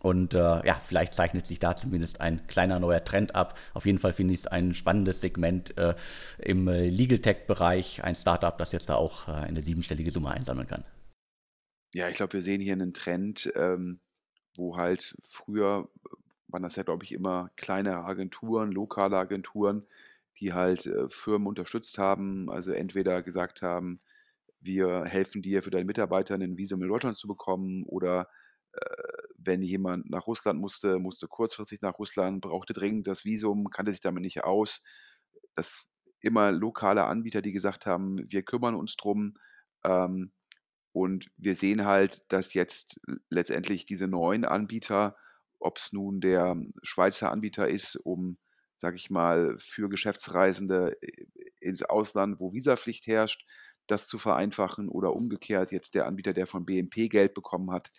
Und äh, ja, vielleicht zeichnet sich da zumindest ein kleiner neuer Trend ab. Auf jeden Fall finde ich es ein spannendes Segment im Legal Tech-Bereich, ein Startup, das jetzt da auch eine siebenstellige Summe einsammeln kann. Ja, ich glaube, wir sehen hier einen Trend, ähm, wo halt früher waren das ja, glaube ich, immer kleine Agenturen, lokale Agenturen, die halt äh, Firmen unterstützt haben. Also entweder gesagt haben, wir helfen dir für deine Mitarbeiter ein Visum in Deutschland zu bekommen oder äh, wenn jemand nach Russland musste, musste kurzfristig nach Russland, brauchte dringend das Visum, kannte sich damit nicht aus. Das immer lokale Anbieter, die gesagt haben, wir kümmern uns drum. Ähm, und wir sehen halt, dass jetzt letztendlich diese neuen Anbieter ob es nun der Schweizer Anbieter ist, um, sage ich mal, für Geschäftsreisende äh, ins Ausland, wo Visapflicht herrscht, das zu vereinfachen oder umgekehrt jetzt der Anbieter, der von BNP Geld bekommen hat,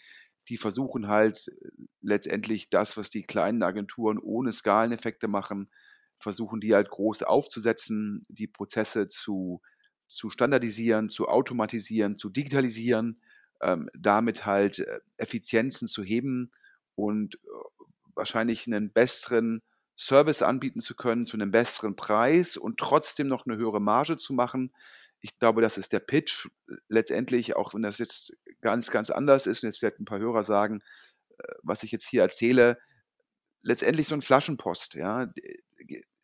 die versuchen halt äh, letztendlich das, was die kleinen Agenturen ohne Skaleneffekte machen, versuchen die halt groß aufzusetzen, die Prozesse zu, zu standardisieren, zu automatisieren, zu digitalisieren, ähm, damit halt äh, Effizienzen zu heben und äh, wahrscheinlich einen besseren Service anbieten zu können zu einem besseren Preis und trotzdem noch eine höhere Marge zu machen. Ich glaube, das ist der Pitch. Letztendlich, auch wenn das jetzt ganz, ganz anders ist und jetzt vielleicht ein paar Hörer sagen, äh, was ich jetzt hier erzähle, letztendlich so ein Flaschenpost, ja.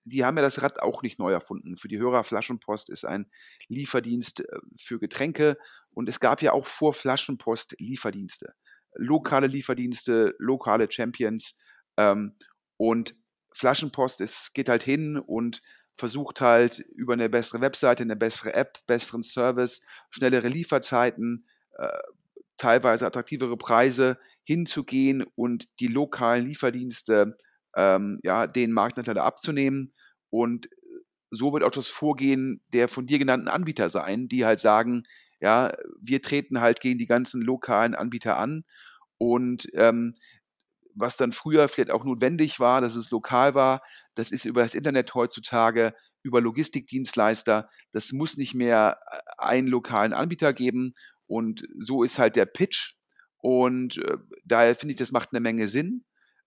Die haben ja das Rad auch nicht neu erfunden. Für die Hörer Flaschenpost ist ein Lieferdienst äh, für Getränke und es gab ja auch vor Flaschenpost Lieferdienste lokale Lieferdienste, lokale Champions. Ähm, und Flaschenpost ist, geht halt hin und versucht halt über eine bessere Webseite, eine bessere App, besseren Service, schnellere Lieferzeiten, äh, teilweise attraktivere Preise hinzugehen und die lokalen Lieferdienste ähm, ja, den Marktanteil abzunehmen. Und so wird auch das Vorgehen der von dir genannten Anbieter sein, die halt sagen, ja, wir treten halt gegen die ganzen lokalen Anbieter an und ähm, was dann früher vielleicht auch notwendig war, dass es lokal war, das ist über das Internet heutzutage, über Logistikdienstleister. Das muss nicht mehr äh, einen lokalen Anbieter geben. Und so ist halt der Pitch. Und äh, daher finde ich, das macht eine Menge Sinn.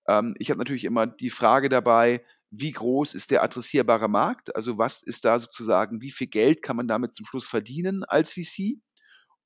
Ähm, ich habe natürlich immer die Frage dabei, wie groß ist der adressierbare Markt? Also was ist da sozusagen, wie viel Geld kann man damit zum Schluss verdienen als VC?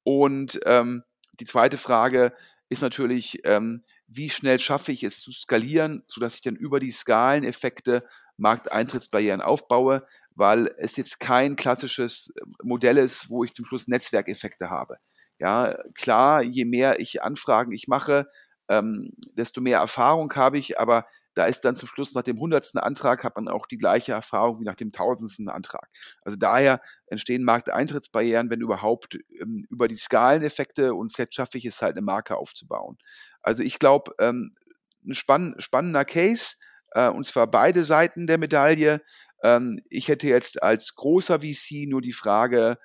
Und ähm, die zweite Frage ist natürlich, ähm, wie schnell schaffe ich es zu skalieren, sodass ich dann über die Skaleneffekte Markteintrittsbarrieren aufbaue, weil es jetzt kein klassisches äh, Modell ist, wo ich zum Schluss Netzwerkeffekte habe. Ja, klar, je mehr ich Anfragen ich mache, ähm, desto mehr Erfahrung habe ich, aber da ist dann zum Schluss nach dem hundertsten Antrag hat man auch die gleiche Erfahrung wie nach dem tausendsten Antrag. Also daher entstehen Markteintrittsbarrieren, wenn überhaupt, ähm, über die Skaleneffekte und vielleicht schaffe ich es halt, eine Marke aufzubauen. Also ich glaube, ähm, 'n spann spannender Case, äh, und zwar beide Seiten der Medaille. Ähm, ich hätte jetzt als großer VC nur die Frage,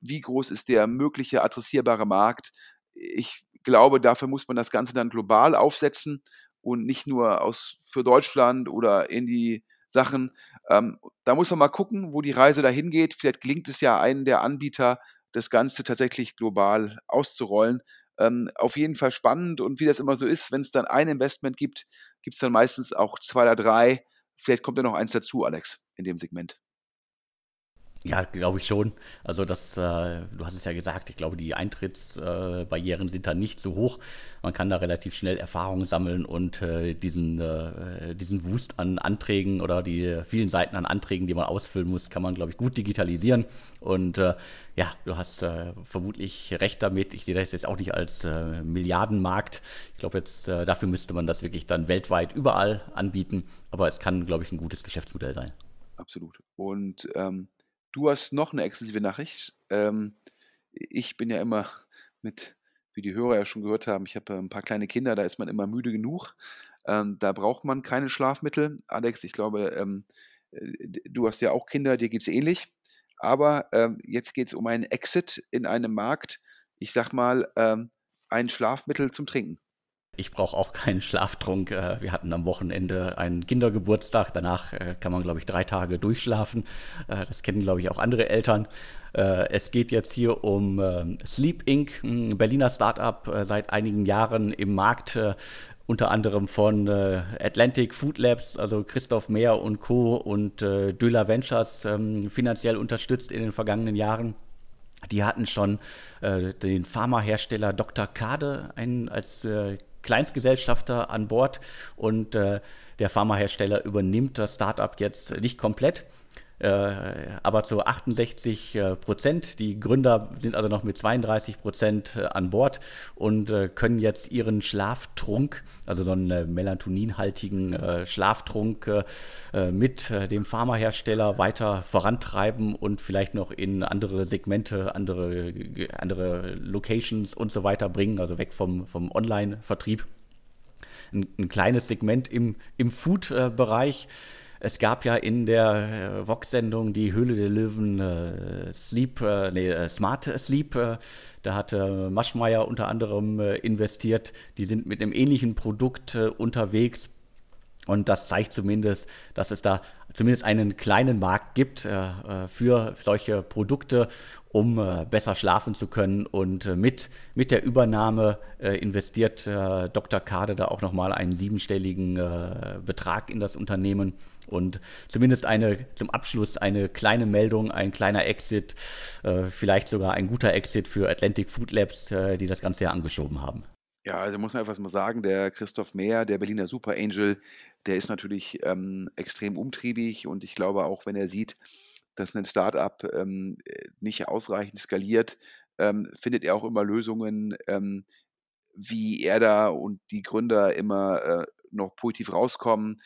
wie groß ist der mögliche adressierbare Markt? Ich glaube, dafür muss man das Ganze dann global aufsetzen und nicht nur aus für Deutschland oder in die Sachen. Ähm, da muss man mal gucken, wo die Reise dahin geht. Vielleicht gelingt es ja einem der Anbieter, das Ganze tatsächlich global auszurollen. Ähm, auf jeden Fall spannend und wie das immer so ist, wenn es dann ein Investment gibt, gibt es dann meistens auch zwei oder drei. Vielleicht kommt ja noch eins dazu, Alex, in dem Segment. Ja, glaube ich schon. Also das, äh, du hast es ja gesagt, ich glaube, die Eintrittsbarrieren äh, sind da nicht so hoch. Man kann da relativ schnell Erfahrungen sammeln und äh, diesen, äh, diesen Wust an Anträgen oder die vielen Seiten an Anträgen, die man ausfüllen muss, kann man, glaube ich, gut digitalisieren. Und äh, ja, du hast äh, vermutlich recht damit. Ich sehe das jetzt auch nicht als Milliardenmarkt. Ich glaube, jetzt dafür müsste man das wirklich dann weltweit überall anbieten. Aber es kann, glaube ich, ein gutes Geschäftsmodell sein. Absolut. Und ähm Du hast noch eine exklusive Nachricht. Ähm, ich bin ja immer (laughs) mit wie die Hörer ja schon gehört haben, ich habe, ein paar kleine Kinder, da ist man immer müde genug. Ähm, da braucht man keine Schlafmittel. Alex, ich glaube, ähm, äh, du hast ja auch Kinder, dir geht es ähnlich. Aber, ähm, jetzt es um einen Exit in einem Markt. Ich sage mal, ähm, ein Schlafmittel zum Trinken. Ich brauche auch keinen Schlaftrunk. Äh, wir hatten am Wochenende einen Kindergeburtstag. Danach äh, kann man, glaube ich, drei Tage durchschlafen. Äh, das kennen, glaube ich, auch andere Eltern. Es geht jetzt hier um Sleep Inc., ein Berliner Startup seit einigen Jahren im Markt unter anderem von Atlantic Food Labs, also Christoph Mehr und Co. und äh, Döler Ventures ähm, finanziell unterstützt in den vergangenen Jahren. Die hatten schon äh, den Pharmahersteller Dr. Kade einen, als äh, Kleinstgesellschafter an Bord und äh, der Pharmahersteller übernimmt das Startup jetzt nicht komplett, aber zu 68 äh, Prozent. Die Gründer sind also noch mit 32 Prozent äh, an Bord und äh, können jetzt ihren Schlaftrunk, also so einen äh, melatoninhaltigen äh, Schlaftrunk, mit dem Pharmahersteller weiter vorantreiben und vielleicht noch in andere Segmente, andere, andere Locations und so weiter bringen, also weg vom, vom Online-Vertrieb. Ein, ein, kleines Segment im, im Food-Bereich. Es gab ja in der äh, Vox-Sendung die Höhle der Löwen äh, Sleep, äh, nee, äh, Smart Sleep. Äh, da hat Maschmeyer unter anderem äh, investiert. Die sind mit einem ähnlichen Produkt unterwegs. Und das zeigt zumindest, dass es da zumindest einen kleinen Markt gibt äh, für solche Produkte, um äh, besser schlafen zu können. Und äh, mit, mit der Übernahme investiert Dr. Kade da auch nochmal einen siebenstelligen Betrag in das Unternehmen. Und zumindest eine zum Abschluss eine kleine Meldung, ein kleiner Exit, äh, vielleicht sogar ein guter Exit für Atlantic Food Labs, äh, die das Ganze ja angeschoben haben. Ja, also muss man einfach mal sagen, der Christoph Mehr, der Berliner Super Angel, der ist natürlich ähm, extrem umtriebig und ich glaube auch, wenn er sieht, dass ein Startup ähm, nicht ausreichend skaliert, ähm, findet er auch immer Lösungen, ähm, wie er da und die Gründer immer äh, noch positiv rauskommen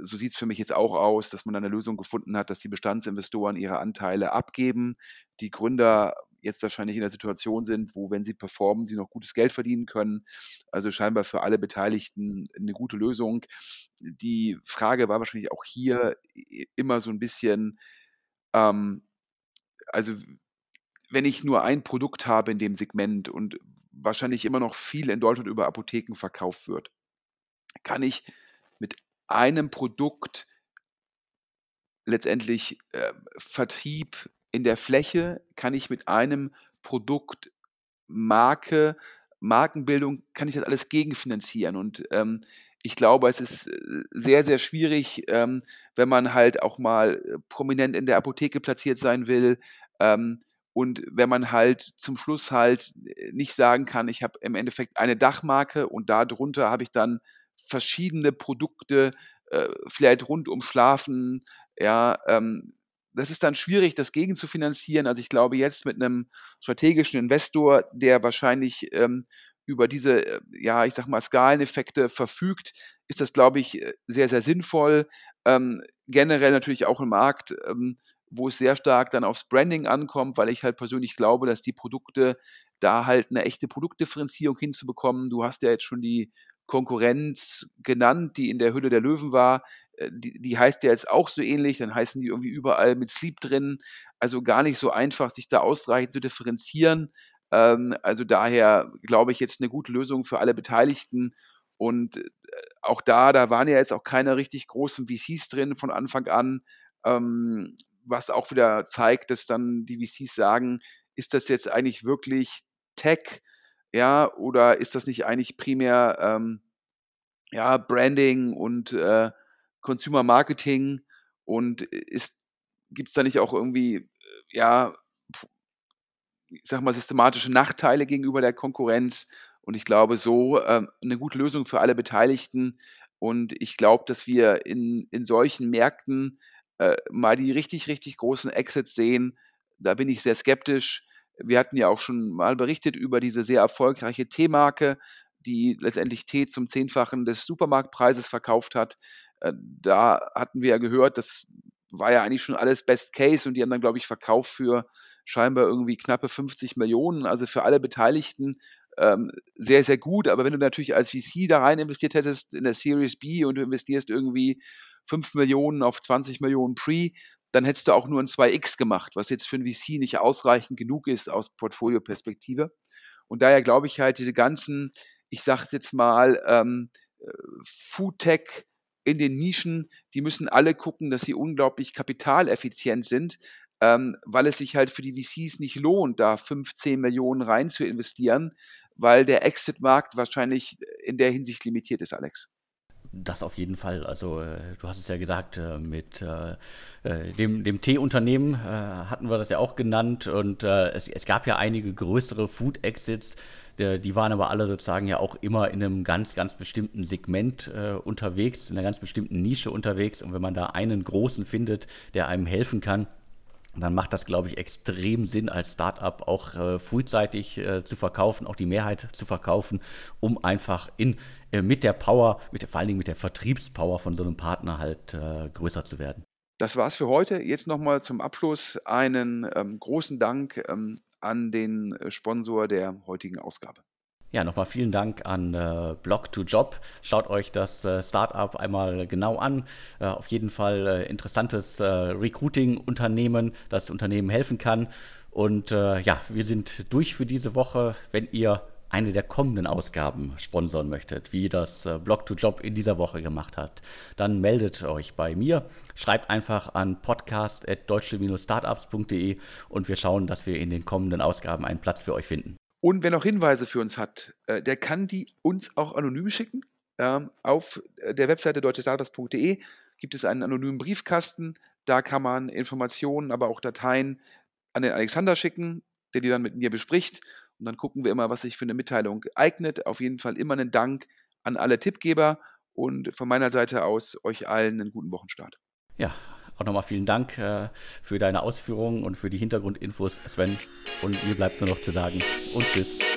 so sieht es für mich jetzt auch aus, dass man eine Lösung gefunden hat, dass die Bestandsinvestoren ihre Anteile abgeben, die Gründer jetzt wahrscheinlich in der Situation sind, wo, wenn sie performen, sie noch gutes Geld verdienen können. Also scheinbar für alle Beteiligten eine gute Lösung. Die Frage war wahrscheinlich auch hier immer so ein bisschen, ähm, also wenn ich nur ein Produkt habe in dem Segment und wahrscheinlich immer noch viel in Deutschland über Apotheken verkauft wird, kann ich einem Produkt letztendlich äh, Vertrieb in der Fläche kann ich mit einem Produkt Marke, Markenbildung, kann ich das alles gegenfinanzieren. Und ähm, ich glaube, es ist äh, sehr, sehr schwierig, ähm, wenn man halt auch mal äh, prominent in der Apotheke platziert sein will. Ähm, und wenn man halt zum Schluss halt äh, nicht sagen kann, ich habe im Endeffekt eine Dachmarke und darunter habe ich dann verschiedene Produkte äh, vielleicht rund um Schlafen, ja, ähm, das ist dann schwierig, das gegen zu finanzieren. Also ich glaube jetzt mit einem strategischen Investor, der wahrscheinlich ähm, über diese, äh, ja, ich sag mal, Skaleneffekte verfügt, ist das, glaube ich, äh, sehr, sehr sinnvoll. Ähm, generell natürlich auch im Markt, ähm, wo es sehr stark dann aufs Branding ankommt, weil ich halt persönlich glaube, dass die Produkte da halt eine echte Produktdifferenzierung hinzubekommen. Du hast ja jetzt schon die Konkurrenz genannt, die in der Hülle der Löwen war. Äh, die, die heißt ja jetzt auch so ähnlich, dann heißen die irgendwie überall mit Sleep drin. Also gar nicht so einfach, sich da ausreichend zu differenzieren. Ähm, also daher glaube ich jetzt eine gute Lösung für alle Beteiligten. Und äh, auch da, da waren ja jetzt auch keine richtig großen VCs drin von Anfang an, ähm, was auch wieder zeigt, dass dann die VCs sagen, ist das jetzt eigentlich wirklich Tech, ja, oder ist das nicht eigentlich primär ähm, ja, Branding und äh, Consumer Marketing und gibt es da nicht auch irgendwie, äh, ja, ich sag mal, systematische Nachteile gegenüber der Konkurrenz? Und ich glaube, so ähm, eine gute Lösung für alle Beteiligten. Und ich glaube, dass wir in, in solchen Märkten äh, mal die richtig, richtig großen Exits sehen. Da bin ich sehr skeptisch. Wir hatten ja auch schon mal berichtet über diese sehr erfolgreiche T-Marke, die letztendlich Tee zum Zehnfachen des Supermarktpreises verkauft hat. Äh, da hatten wir ja gehört, das war ja eigentlich schon alles Best Case und die haben dann, glaube ich, verkauft für scheinbar irgendwie knappe 50 Millionen. Also für alle Beteiligten ähm, sehr, sehr gut. Aber wenn du natürlich als VC da rein investiert hättest in der Series B und du investierst irgendwie 5 Millionen auf 20 Millionen Pre, dann hättest du auch nur ein 2x gemacht, was jetzt für ein VC nicht ausreichend genug ist aus Portfolio-Perspektive. Und daher glaube ich halt, diese ganzen, ich sage jetzt mal, ähm, äh, Foodtech in den Nischen, die müssen alle gucken, dass sie unglaublich kapitaleffizient sind, ähm, weil es sich halt für die VCs nicht lohnt, da 15 Millionen rein zu investieren, weil der Exit-Markt wahrscheinlich in der Hinsicht limitiert ist, Alex. Das auf jeden Fall. Also äh, du hast es ja gesagt, äh, mit äh, dem, dem Teeunternehmen hatten wir das ja auch genannt. Und es, es, gab ja einige größere Food-Exits, die waren aber alle sozusagen ja auch immer in einem ganz, ganz bestimmten Segment unterwegs, in einer ganz bestimmten Nische unterwegs. Und wenn man da einen großen findet, der einem helfen kann, dann macht das, glaube ich, extrem Sinn, als Startup auch äh, frühzeitig äh, zu verkaufen, auch die Mehrheit zu verkaufen, um einfach in, äh, mit der Power, mit vor allen Dingen mit der Vertriebspower von so einem Partner halt äh, größer zu werden. Das war's für heute. Jetzt nochmal zum Abschluss einen ähm, großen Dank ähm, an den äh, Sponsor der heutigen Ausgabe. Ja, nochmal vielen Dank an äh, Blog2Job. Schaut euch das äh, Startup einmal genau an. Äh, auf jeden Fall äh, interessantes äh, Recruiting-Unternehmen, das Unternehmen helfen kann. Und äh, ja, wir sind durch für diese Woche. Wenn ihr eine der kommenden Ausgaben sponsern möchtet, wie das Blog2Job in dieser Woche gemacht hat, dann meldet euch bei mir. Schreibt einfach an podcast.deutsche-startups.de und wir schauen, dass wir in den kommenden Ausgaben einen Platz für euch finden. Und wer noch Hinweise für uns hat, äh, der kann die uns auch anonym schicken. Ähm, auf äh, der Webseite deutschestartups.de gibt es einen anonymen Briefkasten. Da kann man Informationen, aber auch Dateien an den Alexander schicken, der die dann mit mir bespricht. Und dann gucken wir immer, was sich für eine Mitteilung eignet. Auf jeden Fall immer einen Dank an alle Tippgeber und von meiner Seite aus euch allen einen guten Wochenstart. Ja, auch nochmal vielen Dank äh, für deine Ausführungen und für die Hintergrundinfos, Sven. Und mir bleibt nur noch zu sagen und tschüss.